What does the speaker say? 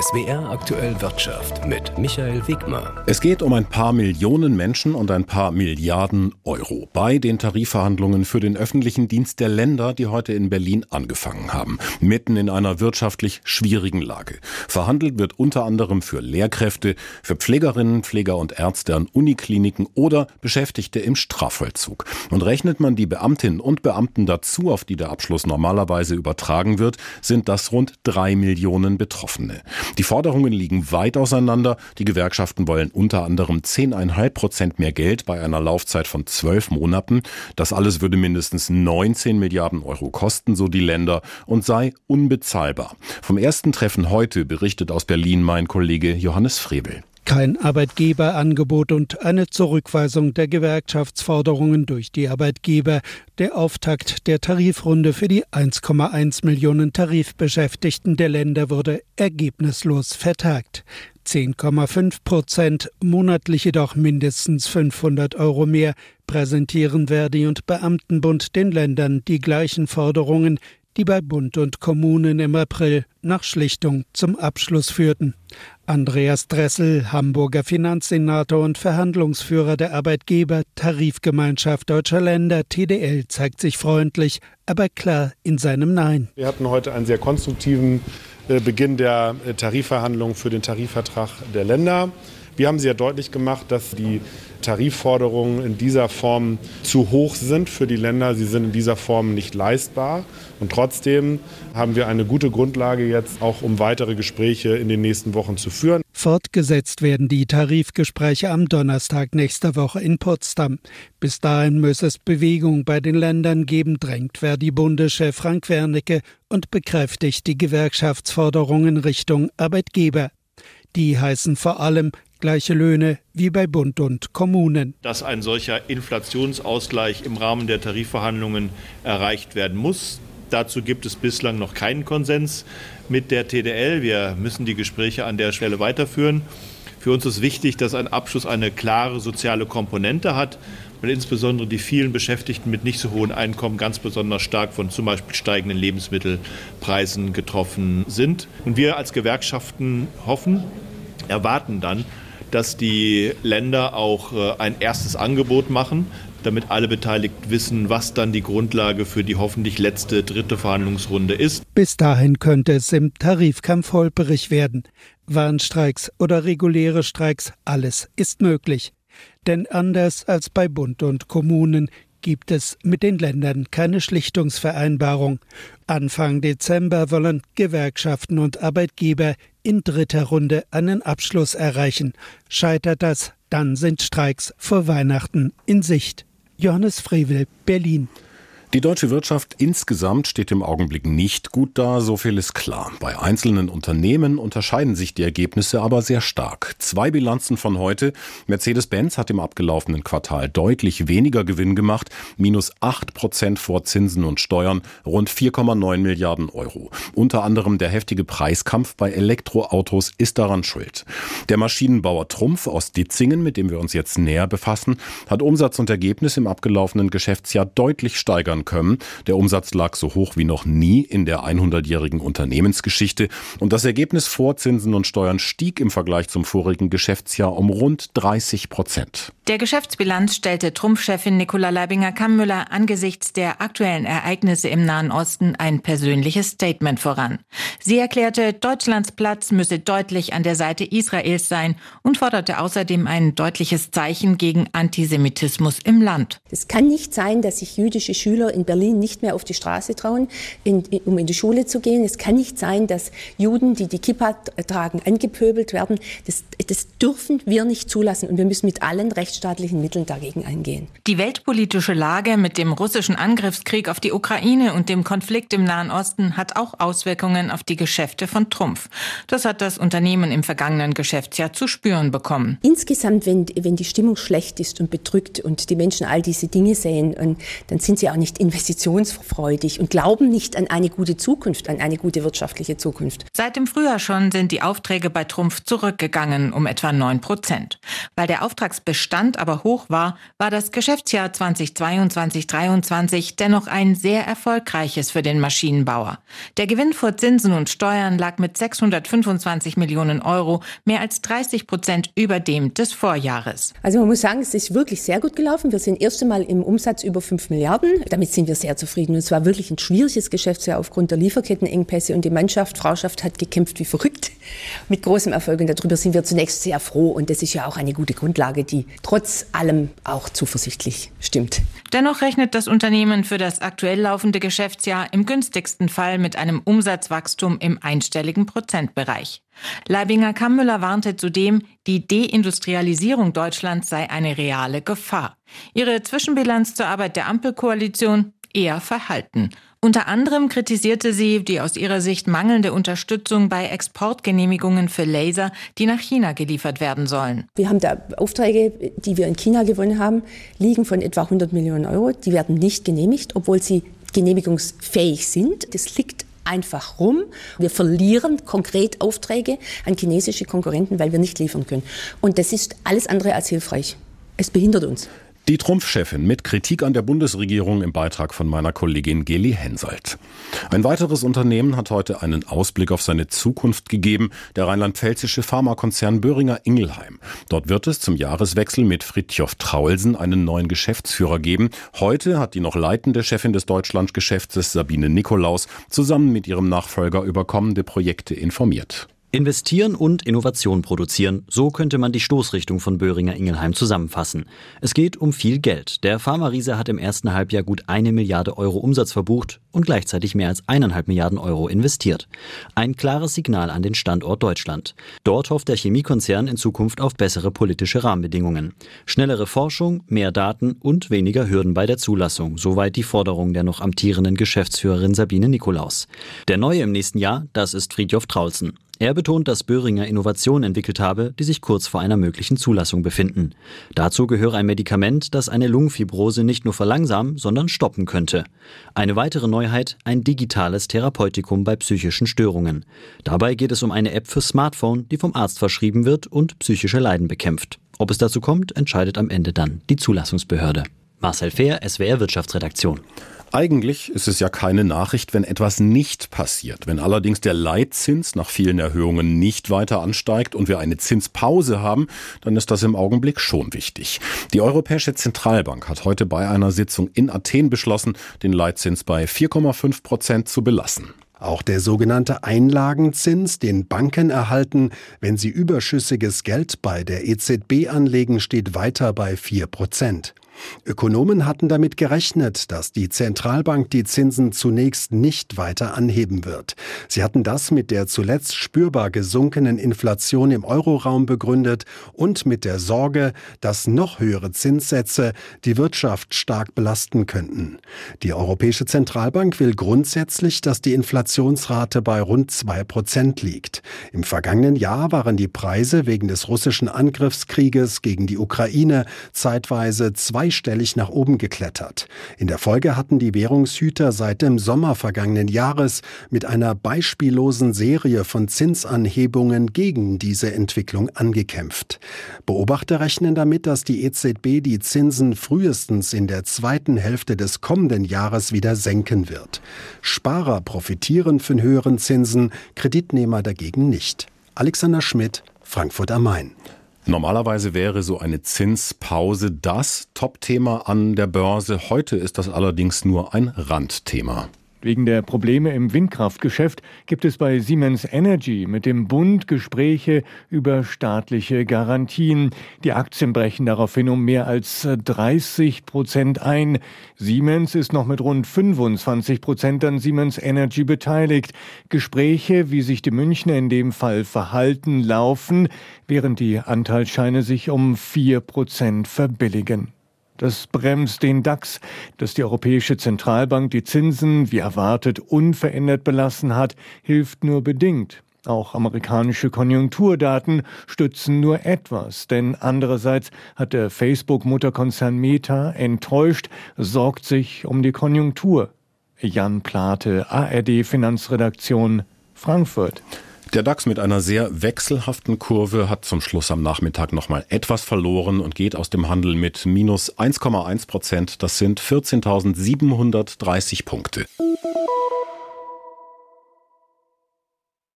SWR aktuell Wirtschaft mit Michael Wegmer. Es geht um ein paar Millionen Menschen und ein paar Milliarden Euro bei den Tarifverhandlungen für den öffentlichen Dienst der Länder, die heute in Berlin angefangen haben. Mitten in einer wirtschaftlich schwierigen Lage. Verhandelt wird unter anderem für Lehrkräfte, für Pflegerinnen, Pfleger und Ärzte an Unikliniken oder Beschäftigte im Strafvollzug. Und rechnet man die Beamtinnen und Beamten dazu, auf die der Abschluss normalerweise übertragen wird, sind das rund drei Millionen Betroffene. Die Forderungen liegen weit auseinander. Die Gewerkschaften wollen unter anderem 10,5 Prozent mehr Geld bei einer Laufzeit von zwölf Monaten. Das alles würde mindestens 19 Milliarden Euro kosten, so die Länder, und sei unbezahlbar. Vom ersten Treffen heute berichtet aus Berlin mein Kollege Johannes Frebel. Kein Arbeitgeberangebot und eine Zurückweisung der Gewerkschaftsforderungen durch die Arbeitgeber. Der Auftakt der Tarifrunde für die 1,1 Millionen Tarifbeschäftigten der Länder wurde ergebnislos vertagt. 10,5 Prozent, monatlich jedoch mindestens 500 Euro mehr, präsentieren Verdi und Beamtenbund den Ländern die gleichen Forderungen, die bei Bund und Kommunen im April nach Schlichtung zum Abschluss führten. Andreas Dressel, Hamburger Finanzsenator und Verhandlungsführer der Arbeitgeber Tarifgemeinschaft Deutscher Länder TDL, zeigt sich freundlich, aber klar in seinem Nein. Wir hatten heute einen sehr konstruktiven äh, Beginn der äh, Tarifverhandlungen für den Tarifvertrag der Länder. Wir haben sehr deutlich gemacht, dass die Tarifforderungen in dieser Form zu hoch sind für die Länder. Sie sind in dieser Form nicht leistbar. Und trotzdem haben wir eine gute Grundlage jetzt auch, um weitere Gespräche in den nächsten Wochen zu führen. Fortgesetzt werden die Tarifgespräche am Donnerstag nächster Woche in Potsdam. Bis dahin muss es Bewegung bei den Ländern geben, drängt Verdi-Bundeschef Frank Wernicke und bekräftigt die Gewerkschaftsforderungen Richtung Arbeitgeber. Die heißen vor allem gleiche Löhne wie bei Bund und Kommunen. Dass ein solcher Inflationsausgleich im Rahmen der Tarifverhandlungen erreicht werden muss, dazu gibt es bislang noch keinen Konsens mit der TDL. Wir müssen die Gespräche an der Stelle weiterführen. Für uns ist wichtig, dass ein Abschluss eine klare soziale Komponente hat, weil insbesondere die vielen Beschäftigten mit nicht so hohen Einkommen ganz besonders stark von zum Beispiel steigenden Lebensmittelpreisen getroffen sind. Und wir als Gewerkschaften hoffen, erwarten dann, dass die Länder auch äh, ein erstes Angebot machen, damit alle Beteiligten wissen, was dann die Grundlage für die hoffentlich letzte dritte Verhandlungsrunde ist. Bis dahin könnte es im Tarifkampf holperig werden. Warnstreiks oder reguläre Streiks, alles ist möglich. Denn anders als bei Bund und Kommunen gibt es mit den Ländern keine Schlichtungsvereinbarung. Anfang Dezember wollen Gewerkschaften und Arbeitgeber in dritter Runde einen Abschluss erreichen. Scheitert das, dann sind Streiks vor Weihnachten in Sicht. Johannes Frevel, Berlin. Die deutsche Wirtschaft insgesamt steht im Augenblick nicht gut da, so viel ist klar. Bei einzelnen Unternehmen unterscheiden sich die Ergebnisse aber sehr stark. Zwei Bilanzen von heute. Mercedes-Benz hat im abgelaufenen Quartal deutlich weniger Gewinn gemacht, minus acht Prozent vor Zinsen und Steuern, rund 4,9 Milliarden Euro. Unter anderem der heftige Preiskampf bei Elektroautos ist daran schuld. Der Maschinenbauer Trumpf aus Ditzingen, mit dem wir uns jetzt näher befassen, hat Umsatz und Ergebnis im abgelaufenen Geschäftsjahr deutlich steigern steigern können. Der Umsatz lag so hoch wie noch nie in der 100-jährigen Unternehmensgeschichte und das Ergebnis vor Zinsen und Steuern stieg im Vergleich zum vorigen Geschäftsjahr um rund 30 Prozent. Der Geschäftsbilanz stellte Trumpfchefin Nicola Leibinger-Kammüller angesichts der aktuellen Ereignisse im Nahen Osten ein persönliches Statement voran. Sie erklärte, Deutschlands Platz müsse deutlich an der Seite Israels sein und forderte außerdem ein deutliches Zeichen gegen Antisemitismus im Land. Es kann nicht sein, dass sich jüdische Schüler in Berlin nicht mehr auf die Straße trauen, in, um in die Schule zu gehen. Es kann nicht sein, dass Juden, die die Kippa tragen, angepöbelt werden. Das, das dürfen wir nicht zulassen und wir müssen mit allen rechtsstaatlichen Mitteln dagegen eingehen. Die weltpolitische Lage mit dem russischen Angriffskrieg auf die Ukraine und dem Konflikt im Nahen Osten hat auch Auswirkungen auf die Geschäfte von Trumpf. Das hat das Unternehmen im vergangenen Geschäftsjahr zu spüren bekommen. Insgesamt, wenn, wenn die Stimmung schlecht ist und bedrückt und die Menschen all diese Dinge sehen, dann sind sie auch nicht investitionsfreudig und glauben nicht an eine gute Zukunft, an eine gute wirtschaftliche Zukunft. Seit dem Frühjahr schon sind die Aufträge bei Trumpf zurückgegangen um etwa 9 Prozent. Weil der Auftragsbestand aber hoch war, war das Geschäftsjahr 2022-23 dennoch ein sehr erfolgreiches für den Maschinenbauer. Der Gewinn vor Zinsen und Steuern lag mit 625 Millionen Euro mehr als 30 Prozent über dem des Vorjahres. Also man muss sagen, es ist wirklich sehr gut gelaufen. Wir sind erst einmal im Umsatz über 5 Milliarden. Damit sind wir sehr zufrieden. Und es war wirklich ein schwieriges Geschäftsjahr aufgrund der Lieferkettenengpässe und die Mannschaft, Frauschaft hat gekämpft wie verrückt mit großem Erfolg. Und darüber sind wir zunächst sehr froh. Und das ist ja auch eine gute Grundlage, die trotz allem auch zuversichtlich stimmt. Dennoch rechnet das Unternehmen für das aktuell laufende Geschäftsjahr im günstigsten Fall mit einem Umsatzwachstum im einstelligen Prozentbereich. Leibinger Kammmüller warnte zudem, die Deindustrialisierung Deutschlands sei eine reale Gefahr. Ihre Zwischenbilanz zur Arbeit der Ampelkoalition eher verhalten. Unter anderem kritisierte sie die aus ihrer Sicht mangelnde Unterstützung bei Exportgenehmigungen für Laser, die nach China geliefert werden sollen. Wir haben da Aufträge, die wir in China gewonnen haben, liegen von etwa 100 Millionen Euro. Die werden nicht genehmigt, obwohl sie genehmigungsfähig sind. Das liegt einfach rum. Wir verlieren konkret Aufträge an chinesische Konkurrenten, weil wir nicht liefern können. Und das ist alles andere als hilfreich. Es behindert uns. Die Trumpfchefin mit Kritik an der Bundesregierung im Beitrag von meiner Kollegin Geli Hensoldt. Ein weiteres Unternehmen hat heute einen Ausblick auf seine Zukunft gegeben, der rheinland-pfälzische Pharmakonzern Böhringer Ingelheim. Dort wird es zum Jahreswechsel mit Fritjof Traulsen einen neuen Geschäftsführer geben. Heute hat die noch leitende Chefin des Deutschlandgeschäftes Sabine Nikolaus zusammen mit ihrem Nachfolger über kommende Projekte informiert. Investieren und Innovation produzieren, so könnte man die Stoßrichtung von Böhringer Ingelheim zusammenfassen. Es geht um viel Geld. Der Pharma-Riese hat im ersten Halbjahr gut eine Milliarde Euro Umsatz verbucht und gleichzeitig mehr als eineinhalb Milliarden Euro investiert. Ein klares Signal an den Standort Deutschland. Dort hofft der Chemiekonzern in Zukunft auf bessere politische Rahmenbedingungen. Schnellere Forschung, mehr Daten und weniger Hürden bei der Zulassung. Soweit die Forderung der noch amtierenden Geschäftsführerin Sabine Nikolaus. Der Neue im nächsten Jahr, das ist Friedjof Traulsen. Er betont, dass Böhringer Innovationen entwickelt habe, die sich kurz vor einer möglichen Zulassung befinden. Dazu gehöre ein Medikament, das eine Lungenfibrose nicht nur verlangsamen, sondern stoppen könnte. Eine weitere Neuheit, ein digitales Therapeutikum bei psychischen Störungen. Dabei geht es um eine App für Smartphone, die vom Arzt verschrieben wird und psychische Leiden bekämpft. Ob es dazu kommt, entscheidet am Ende dann die Zulassungsbehörde. Marcel Fehr, SWR Wirtschaftsredaktion. Eigentlich ist es ja keine Nachricht, wenn etwas nicht passiert. Wenn allerdings der Leitzins nach vielen Erhöhungen nicht weiter ansteigt und wir eine Zinspause haben, dann ist das im Augenblick schon wichtig. Die Europäische Zentralbank hat heute bei einer Sitzung in Athen beschlossen, den Leitzins bei 4,5 Prozent zu belassen. Auch der sogenannte Einlagenzins, den Banken erhalten, wenn sie überschüssiges Geld bei der EZB anlegen, steht weiter bei 4 Prozent. Ökonomen hatten damit gerechnet, dass die Zentralbank die Zinsen zunächst nicht weiter anheben wird. Sie hatten das mit der zuletzt spürbar gesunkenen Inflation im Euroraum begründet und mit der Sorge, dass noch höhere Zinssätze die Wirtschaft stark belasten könnten. Die Europäische Zentralbank will grundsätzlich, dass die Inflationsrate bei rund zwei Prozent liegt. Im vergangenen Jahr waren die Preise wegen des russischen Angriffskrieges gegen die Ukraine zeitweise zwei zweistellig nach oben geklettert. In der Folge hatten die Währungshüter seit dem Sommer vergangenen Jahres mit einer beispiellosen Serie von Zinsanhebungen gegen diese Entwicklung angekämpft. Beobachter rechnen damit, dass die EZB die Zinsen frühestens in der zweiten Hälfte des kommenden Jahres wieder senken wird. Sparer profitieren von höheren Zinsen, Kreditnehmer dagegen nicht. Alexander Schmidt, Frankfurt am Main. Normalerweise wäre so eine Zinspause das Topthema an der Börse. Heute ist das allerdings nur ein Randthema. Wegen der Probleme im Windkraftgeschäft gibt es bei Siemens Energy mit dem Bund Gespräche über staatliche Garantien. Die Aktien brechen daraufhin um mehr als 30 Prozent ein. Siemens ist noch mit rund 25 Prozent an Siemens Energy beteiligt. Gespräche, wie sich die Münchner in dem Fall verhalten, laufen, während die Anteilsscheine sich um 4 Prozent verbilligen. Das bremst den DAX, dass die Europäische Zentralbank die Zinsen, wie erwartet, unverändert belassen hat, hilft nur bedingt. Auch amerikanische Konjunkturdaten stützen nur etwas, denn andererseits hat der Facebook-Mutterkonzern Meta enttäuscht, sorgt sich um die Konjunktur. Jan Plate, ARD Finanzredaktion, Frankfurt. Der DAX mit einer sehr wechselhaften Kurve hat zum Schluss am Nachmittag nochmal etwas verloren und geht aus dem Handel mit minus 1,1 Prozent. Das sind 14.730 Punkte.